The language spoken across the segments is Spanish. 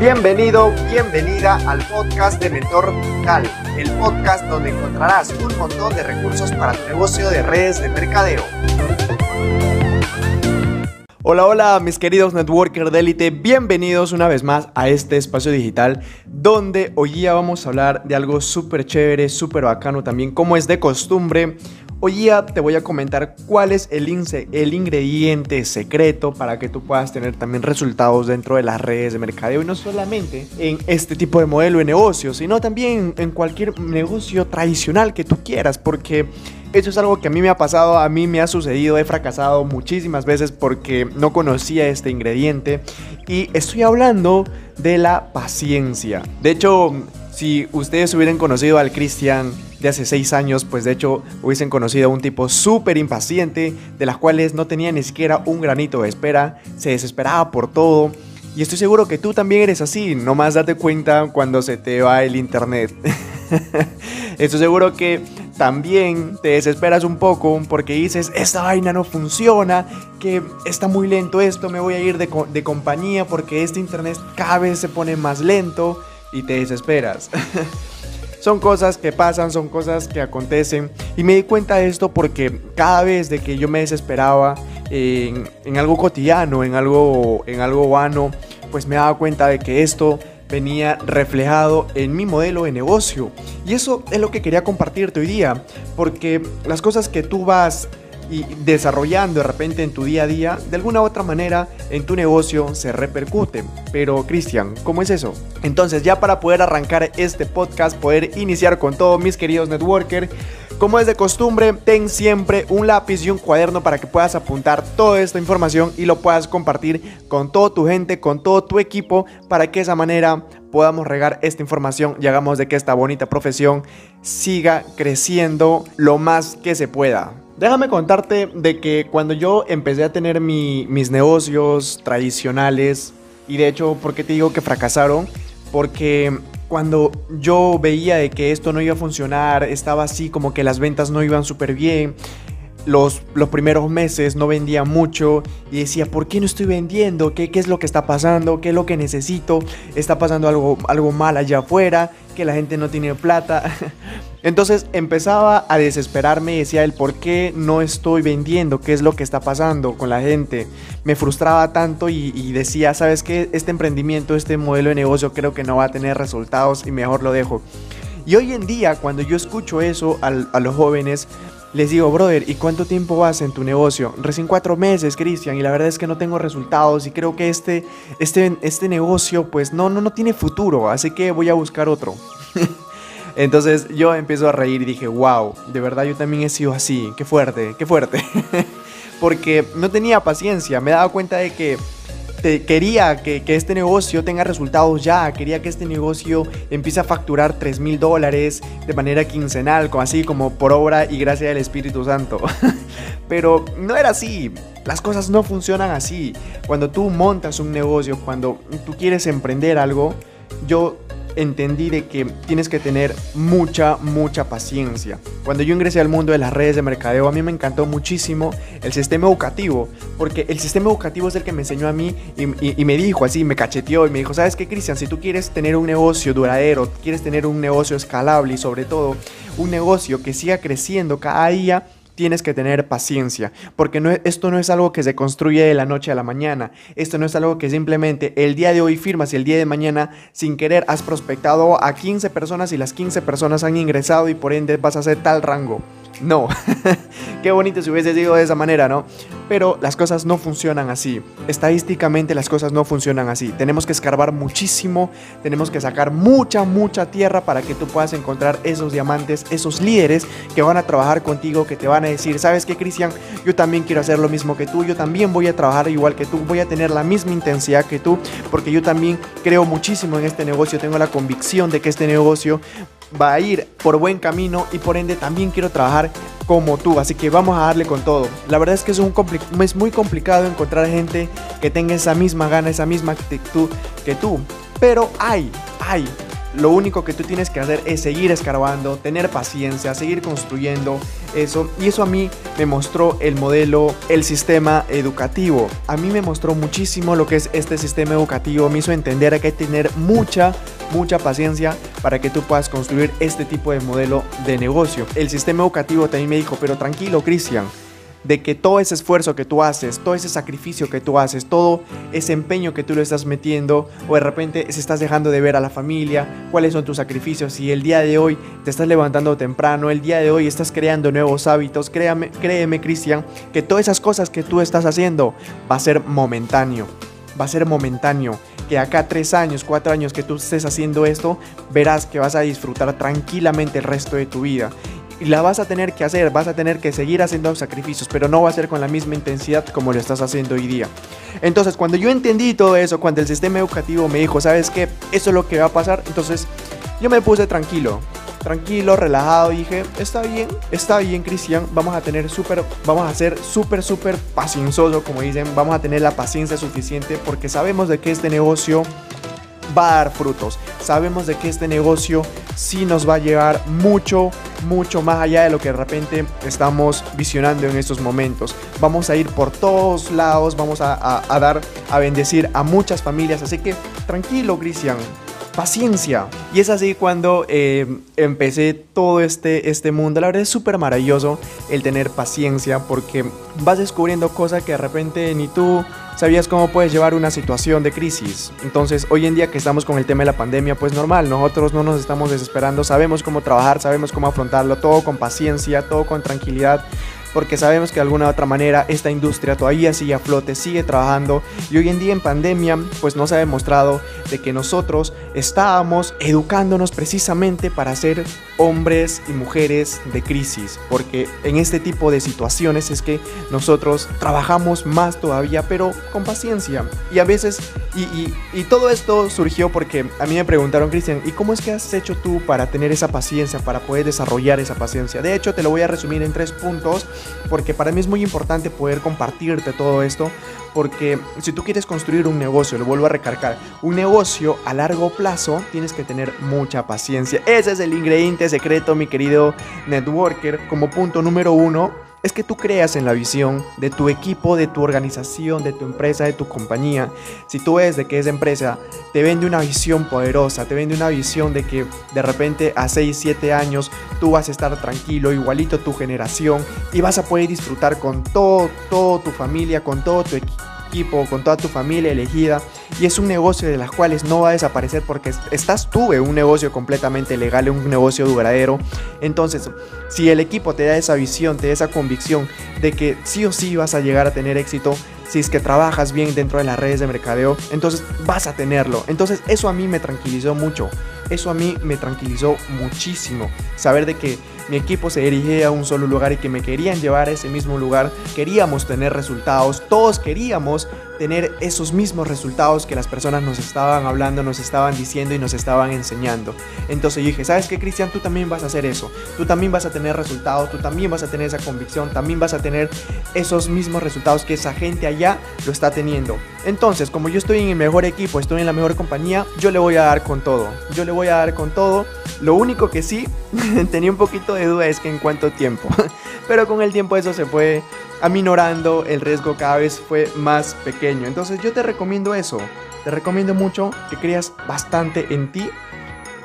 Bienvenido, bienvenida al podcast de Mentor Digital, el podcast donde encontrarás un montón de recursos para tu negocio de redes de mercadeo. Hola, hola mis queridos networkers de élite, bienvenidos una vez más a este espacio digital donde hoy día vamos a hablar de algo súper chévere, súper bacano también, como es de costumbre. Hoy día te voy a comentar cuál es el, el ingrediente secreto para que tú puedas tener también resultados dentro de las redes de mercadeo y no solamente en este tipo de modelo de negocio, sino también en cualquier negocio tradicional que tú quieras, porque eso es algo que a mí me ha pasado, a mí me ha sucedido, he fracasado muchísimas veces porque no conocía este ingrediente y estoy hablando de la paciencia. De hecho, si ustedes hubieran conocido al Cristian de hace seis años, pues de hecho hubiesen conocido a un tipo súper impaciente, de las cuales no tenía ni siquiera un granito de espera, se desesperaba por todo. Y estoy seguro que tú también eres así, nomás date cuenta cuando se te va el internet. estoy seguro que también te desesperas un poco porque dices, esta vaina no funciona, que está muy lento esto, me voy a ir de, de compañía porque este internet cada vez se pone más lento y te desesperas. son cosas que pasan, son cosas que acontecen. Y me di cuenta de esto porque cada vez de que yo me desesperaba en, algo cotidiano, en algo, en algo vano, pues me daba cuenta de que esto venía reflejado en mi modelo de negocio. Y eso es lo que quería compartirte hoy día, porque las cosas que tú vas y desarrollando de repente en tu día a día, de alguna u otra manera en tu negocio se repercute. Pero Cristian, ¿cómo es eso? Entonces ya para poder arrancar este podcast, poder iniciar con todos mis queridos networkers, como es de costumbre, ten siempre un lápiz y un cuaderno para que puedas apuntar toda esta información y lo puedas compartir con toda tu gente, con todo tu equipo, para que de esa manera podamos regar esta información y hagamos de que esta bonita profesión siga creciendo lo más que se pueda. Déjame contarte de que cuando yo empecé a tener mis negocios tradicionales, y de hecho, ¿por qué te digo que fracasaron? Porque cuando yo veía de que esto no iba a funcionar, estaba así como que las ventas no iban súper bien, los, los, primeros meses no vendía mucho y decía, ¿por qué no estoy vendiendo? ¿Qué, ¿Qué, es lo que está pasando? ¿Qué es lo que necesito? ¿Está pasando algo, algo mal allá afuera? ¿Que la gente no tiene plata? Entonces empezaba a desesperarme y decía el por qué no estoy vendiendo, qué es lo que está pasando con la gente. Me frustraba tanto y, decía, ¿sabes qué? Este emprendimiento, este modelo de negocio creo que no va a tener resultados y mejor lo dejo. Y hoy en día, cuando yo escucho eso a, los jóvenes, les digo, brother, ¿y cuánto tiempo vas en tu negocio? Recién cuatro meses, Cristian, y la verdad es que no tengo resultados y creo que este, este, este negocio pues no, no, no tiene futuro, así que voy a buscar otro. Entonces yo empiezo a reír y dije, wow, de verdad yo también he sido así, qué fuerte, qué fuerte. Porque no tenía paciencia, me daba cuenta de que quería que, este negocio tenga resultados ya, quería que este negocio empiece a facturar 3 mil dólares de manera quincenal, así como por obra y gracia del Espíritu Santo. Pero no era así, las cosas no funcionan así. Cuando tú montas un negocio, cuando tú quieres emprender algo, yo entendí de que tienes que tener mucha, mucha paciencia. Cuando yo ingresé al mundo de las redes de mercadeo, a mí me encantó muchísimo el sistema educativo, porque el sistema educativo es el que me enseñó a mí y, me dijo así, me cacheteó y me dijo, ¿sabes qué, Cristian? Si tú quieres tener un negocio duradero, quieres tener un negocio escalable y sobre todo un negocio que siga creciendo cada día, tienes que tener paciencia, porque no, esto no es algo que se construye de la noche a la mañana, esto no es algo que simplemente el día de hoy firmas y el día de mañana sin querer has prospectado a 15 personas y las 15 personas han ingresado y por ende vas a hacer tal rango. No, qué bonito si hubiese sido de esa manera, ¿no? Pero las cosas no funcionan así. Estadísticamente las cosas no funcionan así. Tenemos que escarbar muchísimo, tenemos que sacar mucha, mucha tierra para que tú puedas encontrar esos diamantes, esos líderes que van a trabajar contigo, que te van a decir, ¿sabes qué, Cristian? Yo también quiero hacer lo mismo que tú, yo también voy a trabajar igual que tú, voy a tener la misma intensidad que tú, porque yo también creo muchísimo en este negocio, tengo la convicción de que este negocio va a ir por buen camino y por ende también quiero trabajar como tú, así que vamos a darle con todo. La verdad es que es, un es muy complicado encontrar gente que tenga esa misma gana, esa misma actitud que tú, pero hay, hay. Lo único que tú tienes que hacer es seguir escarbando, tener paciencia, seguir construyendo eso. Y eso a mí me mostró el modelo, el sistema educativo. A mí me mostró muchísimo lo que es este sistema educativo. Me hizo entender que hay que tener mucha, mucha paciencia para que tú puedas construir este tipo de modelo de negocio. El sistema educativo también me dijo, pero tranquilo, Cristian de que todo ese esfuerzo que tú haces, todo ese sacrificio que tú haces, todo ese empeño que tú le estás metiendo, o de repente se estás dejando de ver a la familia, cuáles son tus sacrificios, y el día de hoy te estás levantando temprano, el día de hoy estás creando nuevos hábitos, créame, créeme Cristian, que todas esas cosas que tú estás haciendo va a ser momentáneo, va a ser momentáneo que acá tres años, cuatro años que tú estés haciendo esto, verás que vas a disfrutar tranquilamente el resto de tu vida y la vas a tener que hacer, vas a tener que seguir haciendo sacrificios, pero no va a ser con la misma intensidad como lo estás haciendo hoy día. Entonces, cuando yo entendí todo eso, cuando el sistema educativo me dijo, ¿sabes qué? Eso es lo que va a pasar, entonces yo me puse tranquilo. Tranquilo, relajado, dije, está bien, está bien, Cristian, vamos a tener súper, vamos a ser súper, súper paciencioso, como dicen, vamos a tener la paciencia suficiente porque sabemos de que este negocio va a dar frutos. Sabemos de que este negocio sí nos va a llevar mucho, mucho más allá de lo que de repente estamos visionando en estos momentos. Vamos a ir por todos lados, vamos a, dar, a bendecir a muchas familias. Así que tranquilo, Cristian, paciencia. Y es así cuando eh, empecé todo este, este mundo. La verdad es súper maravilloso el tener paciencia porque vas descubriendo cosas que de repente ni tú sabías cómo puedes llevar una situación de crisis. Entonces, hoy en día que estamos con el tema de la pandemia, pues normal, nosotros no nos estamos desesperando, sabemos cómo trabajar, sabemos cómo afrontarlo, todo con paciencia, todo con tranquilidad porque sabemos que de alguna u otra manera esta industria todavía sigue a flote, sigue trabajando y hoy en día en pandemia pues nos ha demostrado de que nosotros estábamos educándonos precisamente para ser hombres y mujeres de crisis, porque en este tipo de situaciones es que nosotros trabajamos más todavía, pero con paciencia. Y a veces, y, y, todo esto surgió porque a mí me preguntaron, Cristian, ¿y cómo es que has hecho tú para tener esa paciencia, para poder desarrollar esa paciencia? De hecho, te lo voy a resumir en tres puntos porque para mí es muy importante poder compartirte todo esto, porque si tú quieres construir un negocio, lo vuelvo a recargar, un negocio a largo plazo, tienes que tener mucha paciencia. Ese es el ingrediente secreto, mi querido networker, como punto número uno es que tú creas en la visión de tu equipo, de tu organización, de tu empresa, de tu compañía. Si tú ves de que esa empresa te vende una visión poderosa, te vende una visión de que de repente a 6, 7 años tú vas a estar tranquilo, igualito tu generación, y vas a poder disfrutar con todo, todo tu familia, con todo tu equipo equipo, con toda tu familia elegida y es un negocio de las cuales no va a desaparecer porque estás tú en un negocio completamente legal, un negocio duradero. Entonces, si el equipo te da esa visión, te da esa convicción de que sí o sí vas a llegar a tener éxito, si es que trabajas bien dentro de las redes de mercadeo, entonces vas a tenerlo. Entonces eso a mí me tranquilizó mucho. Eso a mí me tranquilizó muchísimo. Saber de que mi equipo se dirigía a un solo lugar y que me querían llevar a ese mismo lugar. Queríamos tener resultados, todos queríamos tener esos mismos resultados que las personas nos estaban hablando, nos estaban diciendo y nos estaban enseñando. Entonces yo dije, ¿sabes qué, Cristian? Tú también vas a hacer eso. Tú también vas a tener resultados, tú también vas a tener esa convicción, también vas a tener esos mismos resultados que esa gente allá lo está teniendo. Entonces, como yo estoy en el mejor equipo, estoy en la mejor compañía, yo le voy a dar con todo. Yo le voy a dar con todo. Lo único que sí tenía un poquito de duda es que en cuánto tiempo. Pero con el tiempo eso se fue aminorando, el riesgo cada vez fue más pequeño. Entonces yo te recomiendo eso. Te recomiendo mucho que creas bastante en ti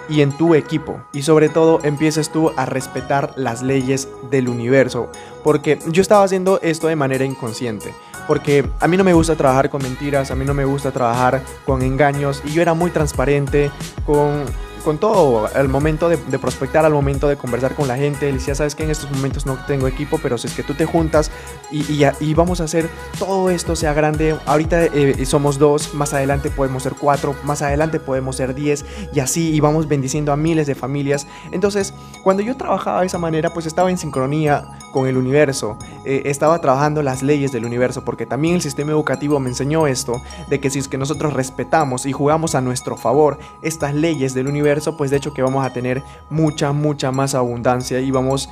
y en tu equipo. Y sobre todo empieces tú a respetar las leyes del universo. Porque yo estaba haciendo esto de manera inconsciente. Porque a mí no me gusta trabajar con mentiras, a mí no me gusta trabajar con engaños. Y yo era muy transparente con con todo, al momento de, prospectar, al momento de conversar con la gente, le decía, sabes que en estos momentos no tengo equipo, pero si es que tú te juntas y, y, vamos a hacer todo esto sea grande, ahorita eh, somos dos, más adelante podemos ser cuatro, más adelante podemos ser diez y así, y vamos bendiciendo a miles de familias. Entonces, cuando yo trabajaba de esa manera, pues estaba en sincronía con el universo, eh, estaba trabajando las leyes del universo, porque también el sistema educativo me enseñó esto, de que si es que nosotros respetamos y jugamos a nuestro favor estas leyes del universo, pues de hecho que vamos a tener mucha, mucha más abundancia y vamos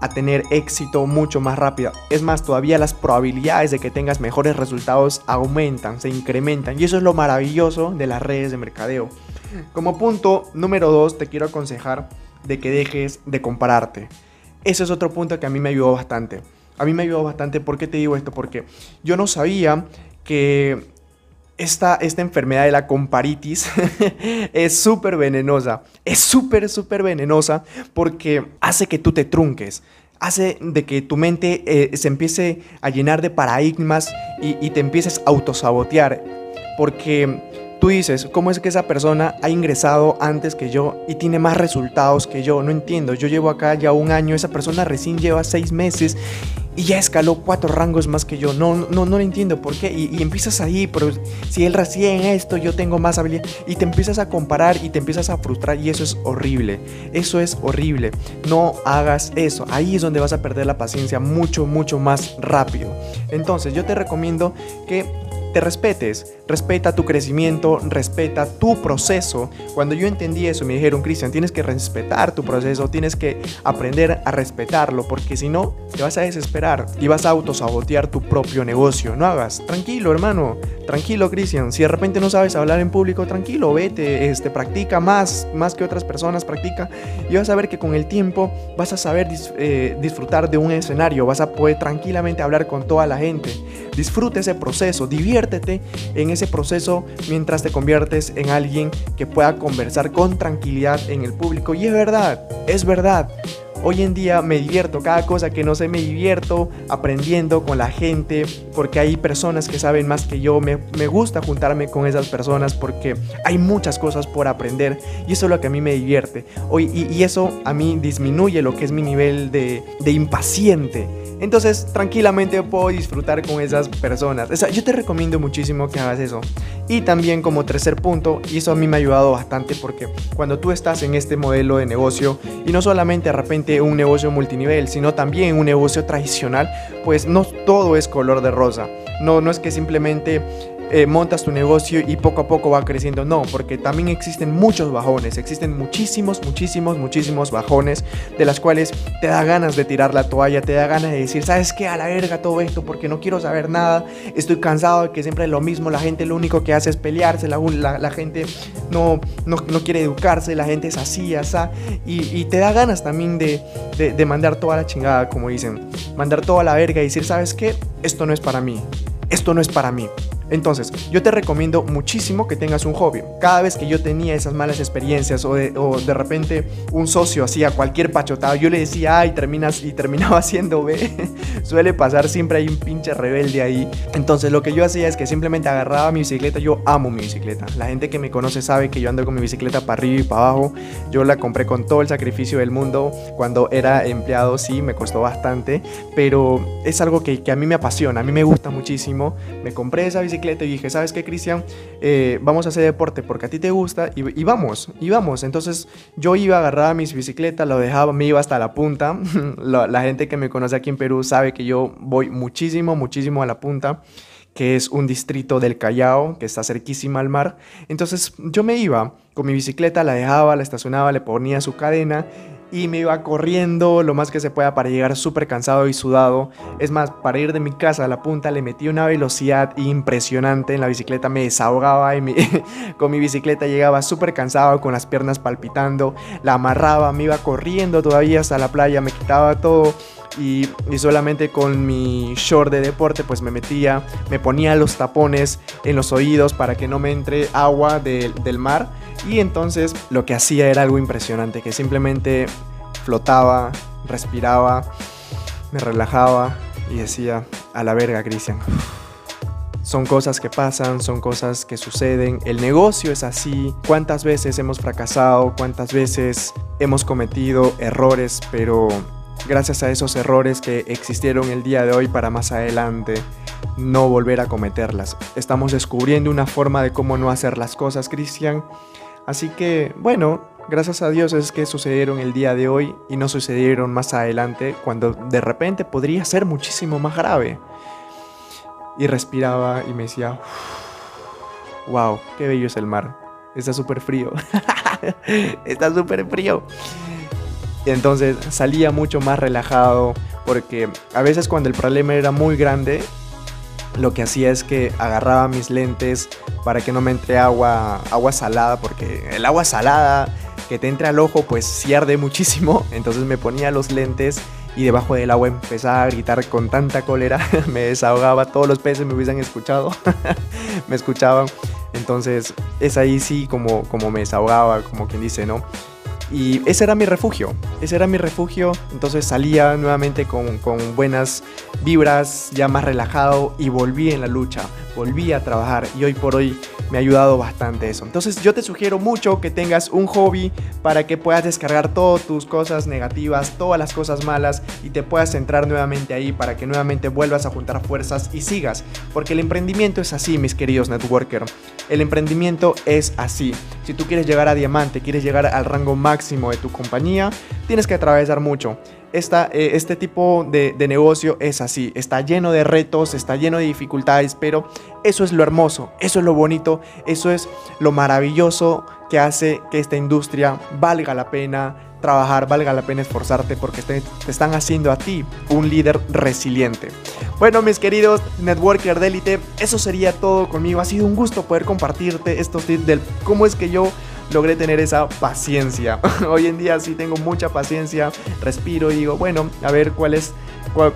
a tener éxito mucho más rápido. Es más, todavía las probabilidades de que tengas mejores resultados aumentan, se incrementan. Y eso es lo maravilloso de las redes de mercadeo. Como punto número dos, te quiero aconsejar de que dejes de compararte. Ese es otro punto que a mí me ayudó bastante. A mí me ayudó bastante, ¿por qué te digo esto? Porque yo no sabía que esta, esta enfermedad de la comparitis es súper venenosa. Es súper, súper venenosa porque hace que tú te trunques. Hace de que tu mente eh, se empiece a llenar de paradigmas y, y te empieces a autosabotear. Porque tú dices, ¿cómo es que esa persona ha ingresado antes que yo y tiene más resultados que yo? No entiendo, yo llevo acá ya un año, esa persona recién lleva seis meses y ya escaló cuatro rangos más que yo. No, no, no lo entiendo por qué. Y, empiezas ahí, pero si él recién esto, yo tengo más habilidad. Y te empiezas a comparar y te empiezas a frustrar y eso es horrible. Eso es horrible. No hagas eso. Ahí es donde vas a perder la paciencia mucho, mucho más rápido. Entonces yo te recomiendo que te respetes, respeta tu crecimiento, respeta tu proceso. Cuando yo entendí eso, me dijeron, Cristian, tienes que respetar tu proceso, tienes que aprender a respetarlo, porque si no, te vas a desesperar y vas a autosabotear tu propio negocio. No hagas, tranquilo, hermano, tranquilo, Cristian. Si de repente no sabes hablar en público, tranquilo, vete, este, practica más, más que otras personas, practica y vas a ver que con el tiempo vas a saber eh, disfrutar de un escenario, vas a poder tranquilamente hablar con toda la gente. Disfruta ese proceso, diviértete en ese proceso mientras te conviertes en alguien que pueda conversar con tranquilidad en el público. Y es verdad, es verdad. Hoy en día me divierto, cada cosa que no sé me divierto aprendiendo con la gente, porque hay personas que saben más que yo, me, gusta juntarme con esas personas porque hay muchas cosas por aprender y eso es lo que a mí me divierte. Hoy, y, eso a mí disminuye lo que es mi nivel de, de impaciente entonces, tranquilamente puedo disfrutar con esas personas. O sea, yo te recomiendo muchísimo que hagas eso. Y también como tercer punto, y eso a mí me ha ayudado bastante porque cuando tú estás en este modelo de negocio, y no solamente de repente un negocio multinivel, sino también un negocio tradicional, pues no todo es color de rosa. No, no es que simplemente eh, montas tu negocio y poco a poco va creciendo. No, porque también existen muchos bajones, existen muchísimos, muchísimos, muchísimos bajones de las cuales te da ganas de tirar la toalla, te da ganas de decir, ¿sabes qué? A la verga todo esto porque no quiero saber nada, estoy cansado de que siempre es lo mismo, la gente lo único que hace es pelearse, la, la, gente no, no, quiere educarse, la gente es así, así, y, te da ganas también de, de, de mandar toda la chingada, como dicen, mandar toda la verga y decir, ¿sabes qué? Esto no es para mí, esto no es para mí. Entonces, yo te recomiendo muchísimo que tengas un hobby. Cada vez que yo tenía esas malas experiencias o de, repente un socio hacía cualquier pachotado, yo le decía, ay, terminas y terminaba haciendo B. Suele pasar, siempre hay un pinche rebelde ahí. Entonces, lo que yo hacía es que simplemente agarraba mi bicicleta. Yo amo mi bicicleta. La gente que me conoce sabe que yo ando con mi bicicleta para arriba y para abajo. Yo la compré con todo el sacrificio del mundo. Cuando era empleado, sí, me costó bastante. Pero es algo que, que a mí me apasiona, a mí me gusta muchísimo. Me compré esa bicicleta y dije, ¿sabes qué, Cristian? Eh, vamos a hacer deporte porque a ti te gusta y, vamos, y vamos. Entonces yo iba, agarraba mis bicicletas, lo dejaba, me iba hasta la punta. la, la gente que me conoce aquí en Perú sabe que yo voy muchísimo, muchísimo a la punta que es un distrito del Callao, que está cerquísima al mar. Entonces yo me iba con mi bicicleta, la dejaba, la estacionaba, le ponía su cadena y me iba corriendo lo más que se pueda para llegar súper cansado y sudado. Es más, para ir de mi casa a la punta le metí una velocidad impresionante en la bicicleta, me desahogaba y con mi bicicleta llegaba súper cansado, con las piernas palpitando, la amarraba, me iba corriendo todavía hasta la playa, me quitaba todo. Y, solamente con mi short de deporte pues me metía, me ponía los tapones en los oídos para que no me entre agua del mar y entonces lo que hacía era algo impresionante, que simplemente flotaba, respiraba, me relajaba y decía, a la verga, Cristian. Son cosas que pasan, son cosas que suceden. El negocio es así. ¿Cuántas veces hemos fracasado? ¿Cuántas veces hemos cometido errores? Pero gracias a esos errores que existieron el día de hoy para más adelante no volver a cometerlas. Estamos descubriendo una forma de cómo no hacer las cosas, Cristian. Así que, bueno, gracias a Dios es que sucedieron el día de hoy y no sucedieron más adelante cuando de repente podría ser muchísimo más grave. Y respiraba y me decía, wow, qué bello es el mar. Está súper frío. Está súper frío. Entonces salía mucho más relajado porque a veces cuando el problema era muy grande, lo que hacía es que agarraba mis lentes para que no me entre agua, agua salada, porque el agua salada que te entra al ojo pues sí arde muchísimo, entonces me ponía los lentes y debajo del agua empezaba a gritar con tanta cólera, me desahogaba, todos los peces me hubiesen escuchado, me escuchaban, entonces es ahí sí como, como me desahogaba, como quien dice, ¿no? Y ese era mi refugio, ese era mi refugio. Entonces salía nuevamente con, con, buenas vibras, ya más relajado y volví en la lucha, volví a trabajar y hoy por hoy me ha ayudado bastante eso. Entonces yo te sugiero mucho que tengas un hobby para que puedas descargar todas tus cosas negativas, todas las cosas malas y te puedas centrar nuevamente ahí para que nuevamente vuelvas a juntar fuerzas y sigas. Porque el emprendimiento es así, mis queridos networker. El emprendimiento es así. Si tú quieres llegar a diamante, quieres llegar al rango máximo de tu compañía, tienes que atravesar mucho. Eh, este tipo de, de, negocio es así, está lleno de retos, está lleno de dificultades, pero eso es lo hermoso, eso es lo bonito, eso es lo maravilloso que hace que esta industria valga la pena trabajar, valga la pena esforzarte porque te, te están haciendo a ti un líder resiliente. Bueno, mis queridos networker de élite, eso sería todo conmigo. Ha sido un gusto poder compartirte estos tips del cómo es que yo logré tener esa paciencia. Hoy en día sí tengo mucha paciencia, respiro y digo, bueno, a ver cuál es,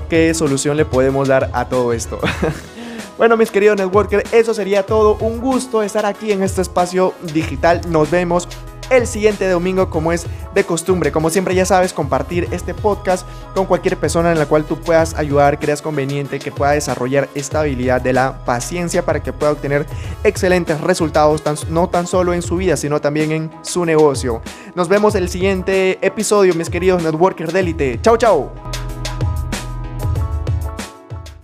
qué solución le podemos dar a todo esto. Bueno, mis queridos networkers, eso sería todo. Un gusto estar aquí en este espacio digital. Nos vemos el siguiente domingo como es de costumbre. Como siempre ya sabes, compartir este podcast con cualquier persona en la cual tú puedas ayudar, creas conveniente, que pueda desarrollar esta habilidad de la paciencia para que pueda obtener excelentes resultados, no tan solo en su vida, sino también en su negocio. Nos vemos el siguiente episodio, mis queridos networkers de. Chao, chao.